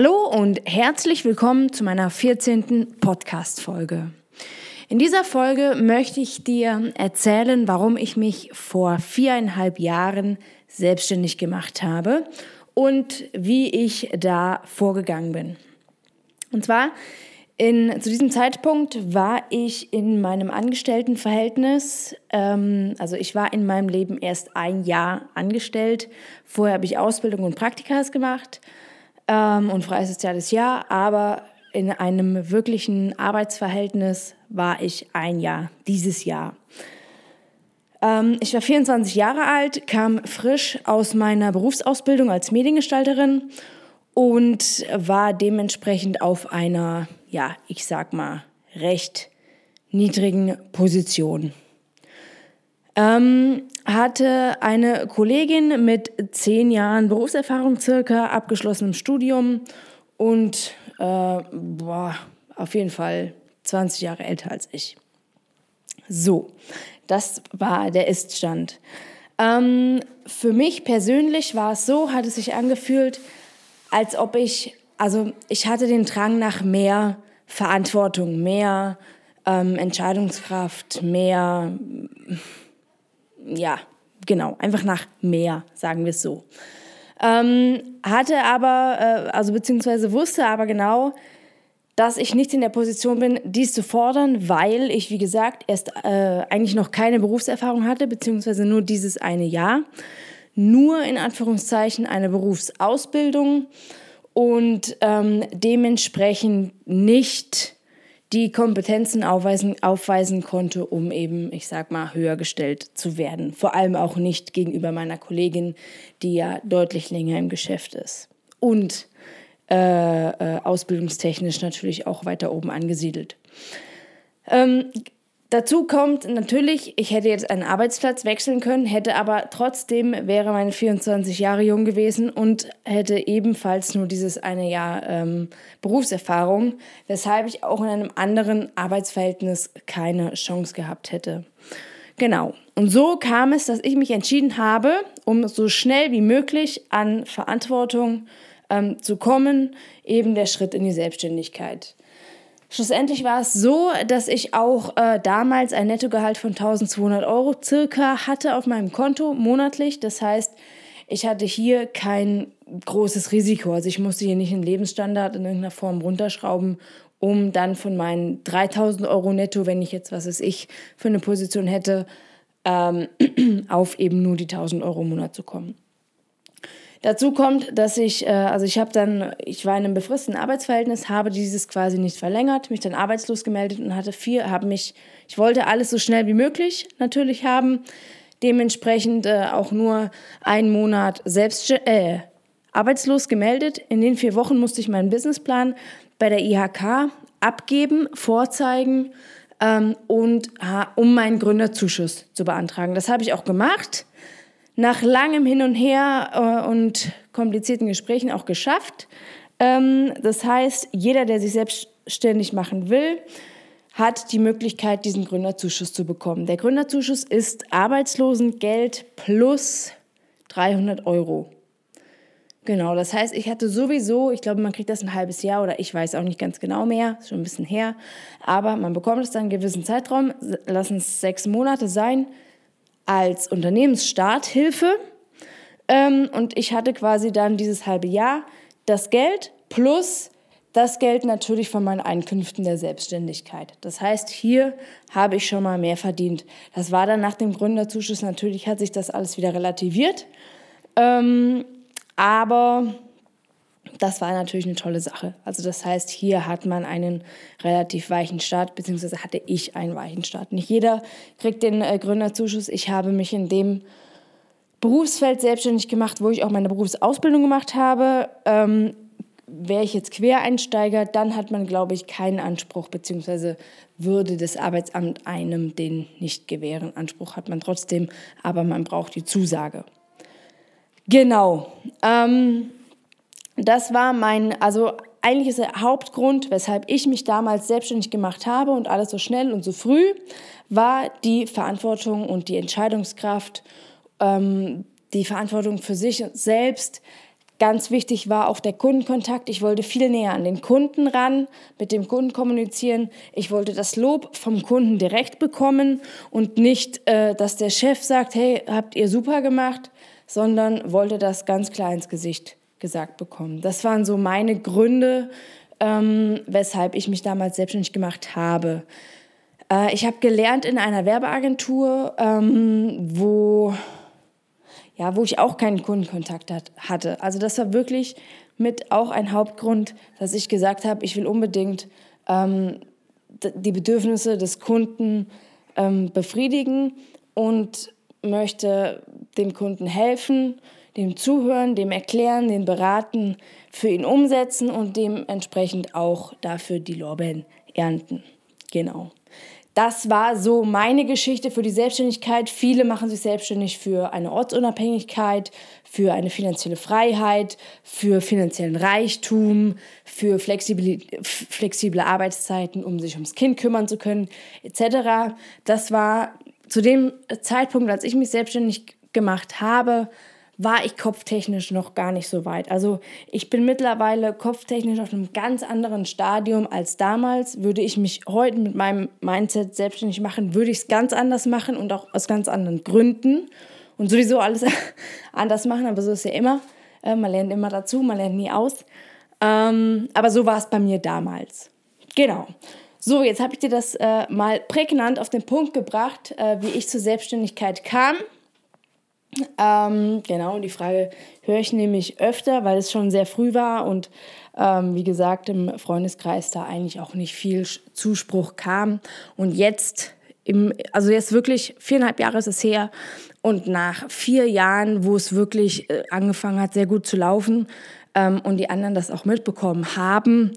Hallo und herzlich willkommen zu meiner 14. Podcast-Folge. In dieser Folge möchte ich dir erzählen, warum ich mich vor viereinhalb Jahren selbstständig gemacht habe und wie ich da vorgegangen bin. Und zwar in, zu diesem Zeitpunkt war ich in meinem Angestelltenverhältnis, ähm, also ich war in meinem Leben erst ein Jahr angestellt. Vorher habe ich Ausbildung und Praktikas gemacht ähm, und freies soziales Jahr, aber in einem wirklichen Arbeitsverhältnis war ich ein Jahr, dieses Jahr. Ähm, ich war 24 Jahre alt, kam frisch aus meiner Berufsausbildung als Mediengestalterin und war dementsprechend auf einer, ja, ich sag mal, recht niedrigen Position. Ähm, hatte eine Kollegin mit zehn Jahren Berufserfahrung circa, abgeschlossenem Studium und äh, boah, auf jeden Fall 20 Jahre älter als ich. So, das war der Iststand. Ähm, für mich persönlich war es so, hat es sich angefühlt, als ob ich, also ich hatte den Drang nach mehr Verantwortung, mehr ähm, Entscheidungskraft, mehr ja, genau, einfach nach mehr, sagen wir es so. Ähm, hatte aber, äh, also beziehungsweise wusste aber genau, dass ich nicht in der Position bin, dies zu fordern, weil ich, wie gesagt, erst äh, eigentlich noch keine Berufserfahrung hatte, beziehungsweise nur dieses eine Jahr. Nur in Anführungszeichen eine Berufsausbildung und ähm, dementsprechend nicht die Kompetenzen aufweisen, aufweisen konnte, um eben, ich sag mal, höher gestellt zu werden. Vor allem auch nicht gegenüber meiner Kollegin, die ja deutlich länger im Geschäft ist. Und äh, äh, ausbildungstechnisch natürlich auch weiter oben angesiedelt. Ähm, Dazu kommt natürlich, ich hätte jetzt einen Arbeitsplatz wechseln können, hätte aber trotzdem, wäre meine 24 Jahre jung gewesen und hätte ebenfalls nur dieses eine Jahr ähm, Berufserfahrung, weshalb ich auch in einem anderen Arbeitsverhältnis keine Chance gehabt hätte. Genau. Und so kam es, dass ich mich entschieden habe, um so schnell wie möglich an Verantwortung ähm, zu kommen, eben der Schritt in die Selbstständigkeit. Schlussendlich war es so, dass ich auch äh, damals ein Nettogehalt von 1200 Euro circa hatte auf meinem Konto monatlich. Das heißt, ich hatte hier kein großes Risiko. Also ich musste hier nicht den Lebensstandard in irgendeiner Form runterschrauben, um dann von meinen 3000 Euro netto, wenn ich jetzt, was weiß ich, für eine Position hätte, ähm, auf eben nur die 1000 Euro im Monat zu kommen. Dazu kommt, dass ich, äh, also ich habe dann, ich war in einem befristeten Arbeitsverhältnis, habe dieses quasi nicht verlängert, mich dann arbeitslos gemeldet und hatte vier, habe mich, ich wollte alles so schnell wie möglich natürlich haben, dementsprechend äh, auch nur einen Monat selbst, äh, arbeitslos gemeldet. In den vier Wochen musste ich meinen Businessplan bei der IHK abgeben, vorzeigen ähm, und um meinen Gründerzuschuss zu beantragen. Das habe ich auch gemacht nach langem Hin und Her äh, und komplizierten Gesprächen auch geschafft. Ähm, das heißt, jeder, der sich selbstständig machen will, hat die Möglichkeit, diesen Gründerzuschuss zu bekommen. Der Gründerzuschuss ist Arbeitslosengeld plus 300 Euro. Genau, das heißt, ich hatte sowieso, ich glaube, man kriegt das ein halbes Jahr oder ich weiß auch nicht ganz genau mehr, ist schon ein bisschen her, aber man bekommt es dann einen gewissen Zeitraum, lassen es sechs Monate sein, als Unternehmensstarthilfe. Ähm, und ich hatte quasi dann dieses halbe Jahr das Geld plus das Geld natürlich von meinen Einkünften der Selbstständigkeit. Das heißt, hier habe ich schon mal mehr verdient. Das war dann nach dem Gründerzuschuss natürlich, hat sich das alles wieder relativiert. Ähm, aber das war natürlich eine tolle Sache. Also das heißt, hier hat man einen relativ weichen Start, beziehungsweise hatte ich einen weichen Start. Nicht jeder kriegt den äh, Gründerzuschuss. Ich habe mich in dem Berufsfeld selbstständig gemacht, wo ich auch meine Berufsausbildung gemacht habe. Ähm, Wäre ich jetzt Quereinsteiger, dann hat man, glaube ich, keinen Anspruch, beziehungsweise würde das Arbeitsamt einem den nicht gewähren. Anspruch hat man trotzdem, aber man braucht die Zusage. Genau. Ähm, das war mein, also eigentlich ist der Hauptgrund, weshalb ich mich damals selbstständig gemacht habe und alles so schnell und so früh, war die Verantwortung und die Entscheidungskraft, ähm, die Verantwortung für sich selbst, Ganz wichtig war auch der Kundenkontakt. Ich wollte viel näher an den Kunden ran, mit dem Kunden kommunizieren. Ich wollte das Lob vom Kunden direkt bekommen und nicht, äh, dass der Chef sagt, hey, habt ihr super gemacht, sondern wollte das ganz klar ins Gesicht gesagt bekommen. Das waren so meine Gründe, ähm, weshalb ich mich damals selbstständig gemacht habe. Äh, ich habe gelernt in einer Werbeagentur, ähm, wo ja, wo ich auch keinen Kundenkontakt hat, hatte. Also das war wirklich mit auch ein Hauptgrund, dass ich gesagt habe, ich will unbedingt ähm, die Bedürfnisse des Kunden ähm, befriedigen und möchte dem Kunden helfen, dem zuhören, dem erklären, den beraten, für ihn umsetzen und dementsprechend auch dafür die Lorbeeren ernten. Genau. Das war so meine Geschichte für die Selbstständigkeit. Viele machen sich selbstständig für eine Ortsunabhängigkeit, für eine finanzielle Freiheit, für finanziellen Reichtum, für flexible, flexible Arbeitszeiten, um sich ums Kind kümmern zu können, etc. Das war zu dem Zeitpunkt, als ich mich selbstständig gemacht habe, war ich kopftechnisch noch gar nicht so weit. Also ich bin mittlerweile kopftechnisch auf einem ganz anderen Stadium als damals. Würde ich mich heute mit meinem Mindset selbstständig machen, würde ich es ganz anders machen und auch aus ganz anderen Gründen und sowieso alles anders machen, aber so ist ja immer. Äh, man lernt immer dazu, man lernt nie aus. Ähm, aber so war es bei mir damals. Genau. So, jetzt habe ich dir das äh, mal prägnant auf den Punkt gebracht, äh, wie ich zur Selbstständigkeit kam. Ähm, genau, die Frage höre ich nämlich öfter, weil es schon sehr früh war und ähm, wie gesagt im Freundeskreis da eigentlich auch nicht viel Zuspruch kam. Und jetzt, im, also jetzt wirklich viereinhalb Jahre ist es her und nach vier Jahren, wo es wirklich äh, angefangen hat, sehr gut zu laufen ähm, und die anderen das auch mitbekommen haben,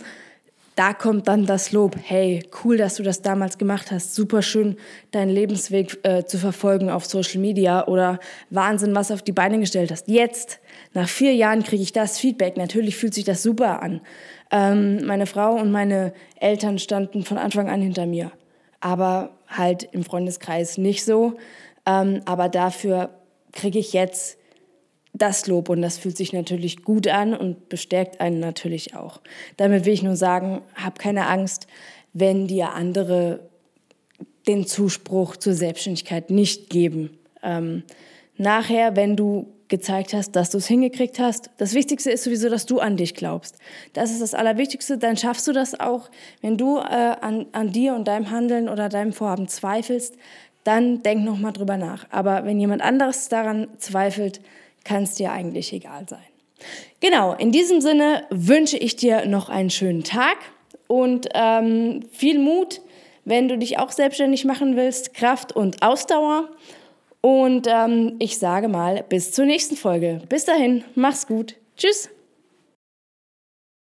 da kommt dann das Lob, hey, cool, dass du das damals gemacht hast, super schön, deinen Lebensweg äh, zu verfolgen auf Social Media oder Wahnsinn, was auf die Beine gestellt hast. Jetzt, nach vier Jahren, kriege ich das Feedback. Natürlich fühlt sich das super an. Ähm, meine Frau und meine Eltern standen von Anfang an hinter mir, aber halt im Freundeskreis nicht so. Ähm, aber dafür kriege ich jetzt das Lob und das fühlt sich natürlich gut an und bestärkt einen natürlich auch. Damit will ich nur sagen, hab keine Angst, wenn dir andere den Zuspruch zur Selbstständigkeit nicht geben. Ähm, nachher, wenn du gezeigt hast, dass du es hingekriegt hast. Das Wichtigste ist sowieso, dass du an dich glaubst. Das ist das Allerwichtigste. Dann schaffst du das auch. Wenn du äh, an, an dir und deinem Handeln oder deinem Vorhaben zweifelst, dann denk noch mal drüber nach. Aber wenn jemand anderes daran zweifelt, kann es dir eigentlich egal sein. Genau, in diesem Sinne wünsche ich dir noch einen schönen Tag und ähm, viel Mut, wenn du dich auch selbstständig machen willst, Kraft und Ausdauer. Und ähm, ich sage mal, bis zur nächsten Folge. Bis dahin, mach's gut. Tschüss.